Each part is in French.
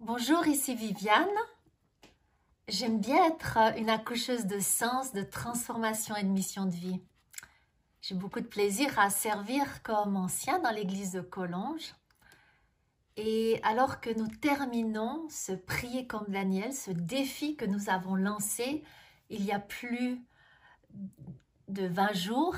Bonjour, ici Viviane. J'aime bien être une accoucheuse de sens, de transformation et de mission de vie. J'ai beaucoup de plaisir à servir comme ancien dans l'église de Collonges. Et alors que nous terminons ce prier comme Daniel, ce défi que nous avons lancé il y a plus de 20 jours,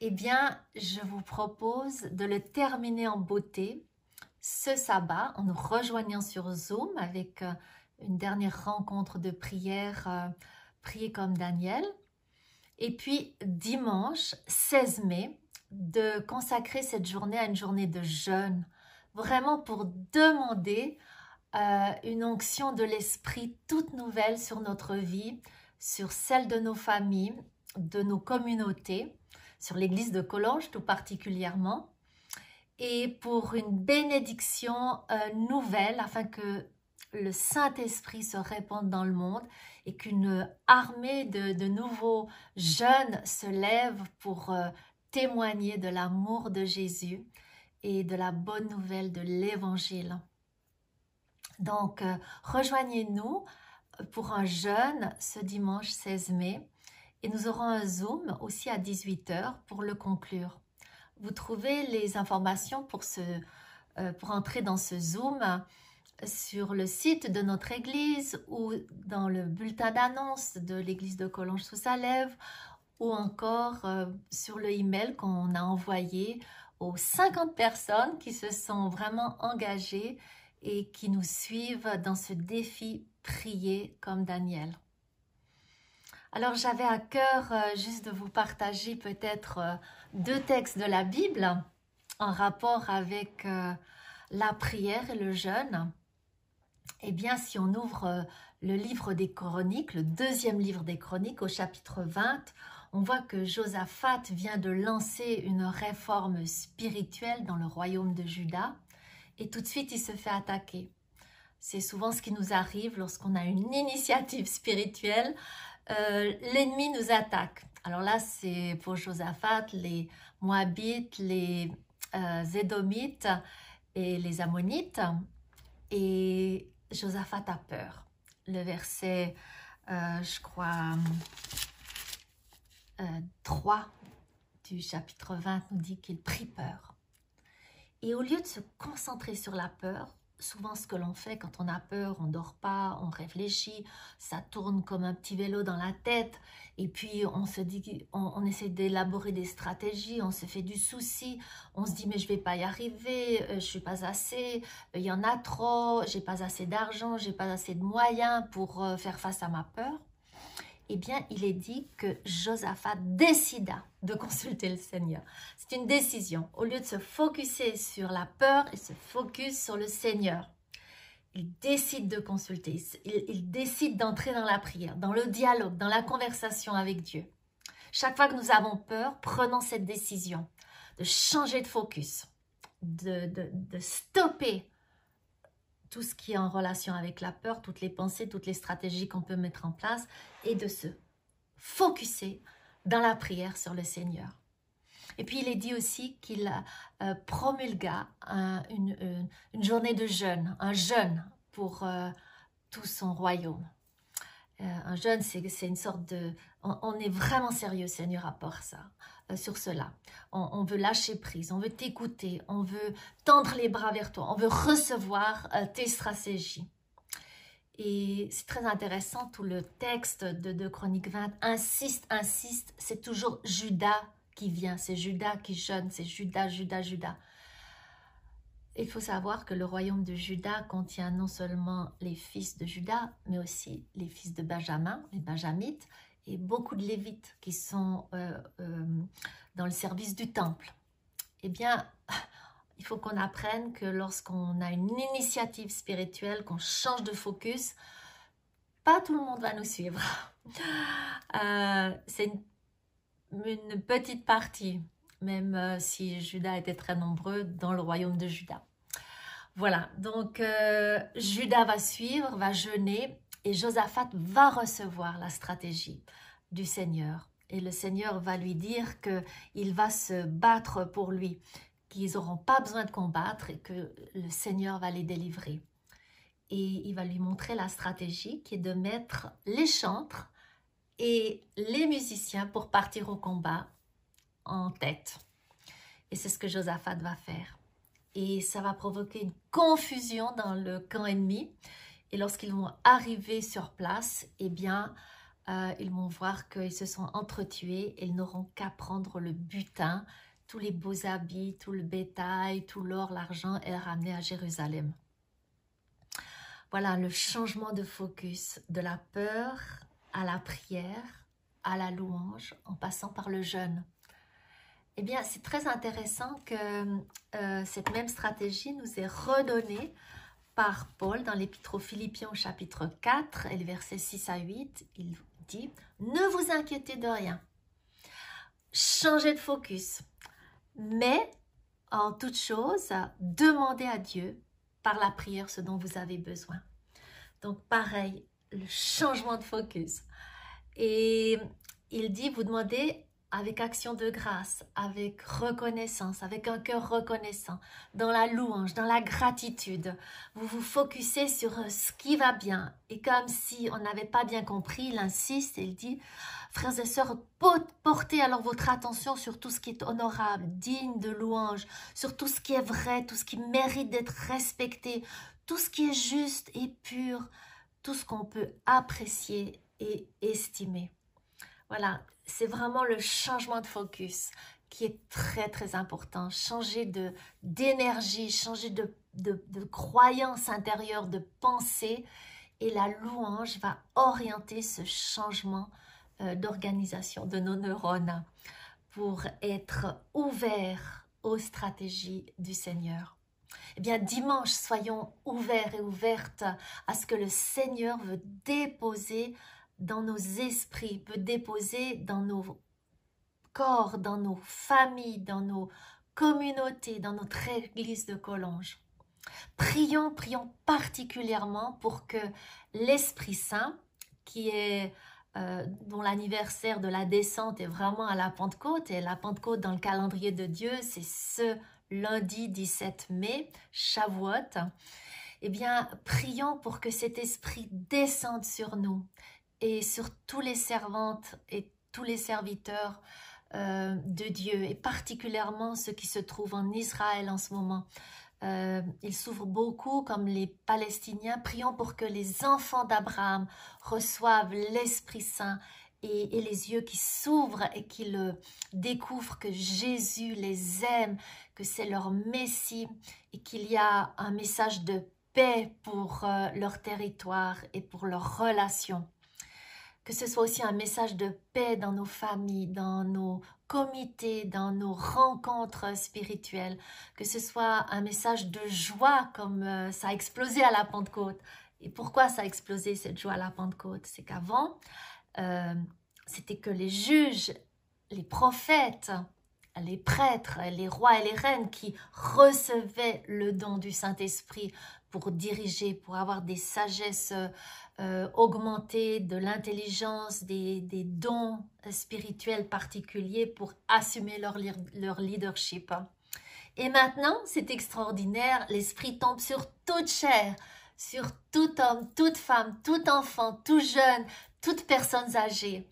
eh bien, je vous propose de le terminer en beauté ce sabbat en nous rejoignant sur Zoom avec euh, une dernière rencontre de prière, euh, prier comme Daniel. Et puis dimanche 16 mai, de consacrer cette journée à une journée de jeûne, vraiment pour demander euh, une onction de l'esprit toute nouvelle sur notre vie, sur celle de nos familles, de nos communautés, sur l'église de Collonges tout particulièrement, et pour une bénédiction euh, nouvelle afin que le Saint-Esprit se répande dans le monde et qu'une armée de, nouveaux jeunes se lève pour euh, témoigner de l'amour de Jésus et de la bonne nouvelle de l'Évangile. Donc, euh, rejoignez-nous pour un jeûne ce dimanche 16 mai et nous aurons un Zoom aussi à 18h pour le conclure. Vous trouvez les informations pour, euh, entrer dans ce Zoom sur le site de notre église ou dans le bulletin d'annonce de l'église de Collonges sous sa lèvre ou encore euh, sur le email qu'on a envoyé aux 50 personnes qui se sont vraiment engagées et qui nous suivent dans ce défi prier comme Daniel. Alors j'avais à cœur euh, juste de vous partager peut-être euh, deux textes de la Bible en rapport avec euh, la prière et le jeûne. Eh bien, si on ouvre le livre des Chroniques, le deuxième livre des Chroniques au chapitre 20, on voit que Josaphat vient de lancer une réforme spirituelle dans le royaume de Juda et tout de suite il se fait attaquer. C'est souvent ce qui nous arrive lorsqu'on a une initiative spirituelle. Euh, l'ennemi nous attaque. Alors là, c'est pour Josaphat, les Moabites, les euh, et les Ammonites. Et Josaphat a peur. Le verset, euh, je crois, 3 du chapitre 20 nous dit qu'il prit peur. Et au lieu de se concentrer sur la peur, souvent ce que l'on fait quand on a peur, on dort pas, on réfléchit, ça tourne comme un petit vélo dans la tête. Et puis on se dit, on, essaie d'élaborer des stratégies, on se fait du souci, on se dit mais je vais pas y arriver, euh, je suis pas assez, euh, il y en a trop, j'ai pas assez d'argent, j'ai pas assez de moyens pour euh, faire face à ma peur eh bien, il est dit que Josaphat décida de consulter le Seigneur. C'est une décision. Au lieu de se focuser sur la peur, il se focus sur le Seigneur. Il décide de consulter, il, décide d'entrer dans la prière, dans le dialogue, dans la conversation avec Dieu. Chaque fois que nous avons peur, prenons cette décision de changer de focus, de, de stopper tout ce qui est en relation avec la peur, toutes les pensées, toutes les stratégies qu'on peut mettre en place et de se focuser dans la prière sur le Seigneur. Et puis il est dit aussi qu'il euh, promulga une, journée de jeûne, un jeûne pour euh, tout son royaume. Euh, un jeûne, c'est une sorte de... On, est vraiment sérieux, Seigneur, à part ça, euh, sur cela. On, veut lâcher prise, on veut t'écouter, on veut tendre les bras vers toi, on veut recevoir euh, tes stratégies. Et c'est très intéressant, tout le texte de, de Chronique 20 insiste, insiste, c'est toujours Judas qui vient, c'est Judas qui jeûne, c'est Judas, Judas, Judas. Il faut savoir que le royaume de Juda contient non seulement les fils de Juda, mais aussi les fils de Benjamin, les Benjamites, et beaucoup de Lévites qui sont euh, euh, dans le service du temple. Eh bien, il faut qu'on apprenne que lorsqu'on a une initiative spirituelle, qu'on change de focus, pas tout le monde va nous suivre. Euh, c'est une petite partie même euh, si Judas était très nombreux dans le royaume de Judas. Voilà, donc euh, Judas va suivre, va jeûner et Josaphat va recevoir la stratégie du Seigneur. Et le Seigneur va lui dire qu'il va se battre pour lui, qu'ils n'auront pas besoin de combattre et que le Seigneur va les délivrer. et il va lui montrer la stratégie qui est de mettre les chantres et les musiciens pour partir au combat en tête. Et c'est ce que Josaphat va faire. Et ça va provoquer une confusion dans le camp ennemi. Et lorsqu'ils vont arriver sur place, eh bien, euh, ils vont voir qu'ils se sont entretués et ils n'auront qu'à prendre le butin, tous les beaux habits, tout le bétail, tout l'or, l'argent et ramener à Jérusalem. Voilà le changement de focus de la peur à la prière, à la louange, en passant par le jeûne. Eh bien, c'est très intéressant que euh, cette même stratégie nous est redonnée par Paul dans l'Épître aux Philippiens chapitre 4 et le verset 6 à 8. Il dit « Ne vous inquiétez de rien, changez de focus, mais en toute chose, demandez à Dieu par la prière ce dont vous avez besoin. » Donc pareil, le changement de focus. Et il dit, vous demandez avec action de grâce, avec reconnaissance, avec un cœur reconnaissant, dans la louange, dans la gratitude. Vous vous focussez sur ce qui va bien. Et comme si on n'avait pas bien compris, il insiste et il dit, frères et sœurs, portez alors votre attention sur tout ce qui est honorable, digne de louange, sur tout ce qui est vrai, tout ce qui mérite d'être respecté, tout ce qui est juste et pur, tout ce qu'on peut apprécier et estimer. Voilà, c'est vraiment le changement de focus qui est très très important. Changer de d'énergie, changer de, de, croyance intérieure, de pensée. Et la louange va orienter ce changement euh, d'organisation de nos neurones pour être ouvert aux stratégies du Seigneur. Eh bien, dimanche, soyons ouverts et ouvertes à ce que le Seigneur veut déposer dans nos esprits, veut déposer dans nos corps, dans nos familles, dans nos communautés, dans notre église de Collonges. Prions, prions particulièrement pour que l'Esprit Saint, qui est euh, dont l'anniversaire de la descente est vraiment à la Pentecôte, et la Pentecôte dans le calendrier de Dieu, c'est ce lundi 17 mai, Shavuot, eh bien, prions pour que cet esprit descende sur nous et sur tous les servantes et tous les serviteurs euh, de Dieu, et particulièrement ceux qui se trouvent en Israël en ce moment. Euh, ils souffrent beaucoup comme les Palestiniens. Prions pour que les enfants d'Abraham reçoivent l'Esprit Saint et, les yeux qui s'ouvrent et qui découvrent que Jésus les aime, que c'est leur Messie et qu'il y a un message de paix pour euh, leur territoire et pour leurs relations que ce soit aussi un message de paix dans nos familles, dans nos comités, dans nos rencontres spirituelles, que ce soit un message de joie comme euh, ça a explosé à la Pentecôte. Et pourquoi ça a explosé cette joie à la Pentecôte? C'est qu'avant, euh, c'était que les juges, les prophètes, les prêtres, les rois et les reines qui recevaient le don du Saint-Esprit pour diriger, pour avoir des sagesses euh, augmentées, de l'intelligence, des, dons spirituels particuliers pour assumer leur, leur leadership. Et maintenant, c'est extraordinaire, l'Esprit tombe sur toute chair, sur tout homme, toute femme, tout enfant, tout jeune, toute personne âgée.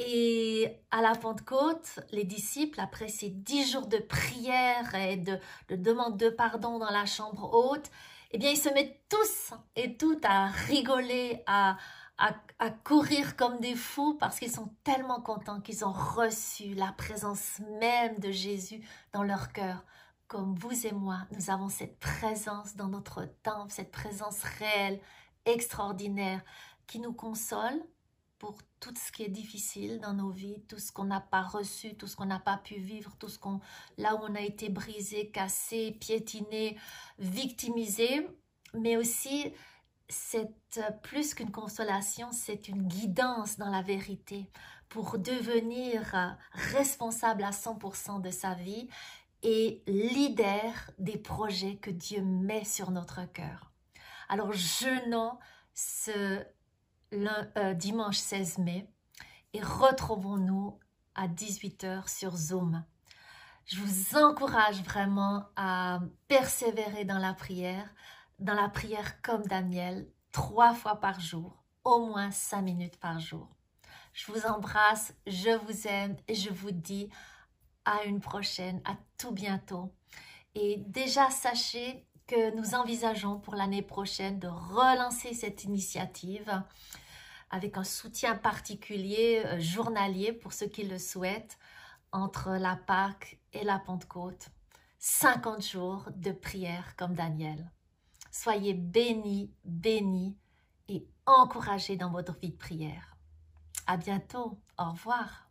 Et à la Pentecôte, les disciples, après ces dix jours de prière et de, demande de pardon dans la chambre haute, eh bien, ils se mettent tous et toutes à rigoler, à, à courir comme des fous parce qu'ils sont tellement contents qu'ils ont reçu la présence même de Jésus dans leur cœur. Comme vous et moi, nous avons cette présence dans notre temple, cette présence réelle, extraordinaire, qui nous console, pour tout ce qui est difficile dans nos vies, tout ce qu'on n'a pas reçu, tout ce qu'on n'a pas pu vivre, tout ce qu'on, là où on a été brisé, cassé, piétiné, victimisé, mais aussi c'est plus qu'une consolation, c'est une guidance dans la vérité pour devenir responsable à 100% de sa vie et leader des projets que Dieu met sur notre cœur. Alors jeûnons ce euh, dimanche 16 mai et retrouvons-nous à 18h sur Zoom. Je vous encourage vraiment à persévérer dans la prière, dans la prière comme Daniel, trois fois par jour, au moins cinq minutes par jour. Je vous embrasse, je vous aime et je vous dis à une prochaine, à tout bientôt. Et déjà, sachez que nous envisageons pour l'année prochaine de relancer cette initiative avec un soutien particulier euh, journalier pour ceux qui le souhaitent entre la Pâque et la Pentecôte. 50 jours de prière comme Daniel. Soyez bénis, bénis et encouragés dans votre vie de prière. À bientôt. Au revoir.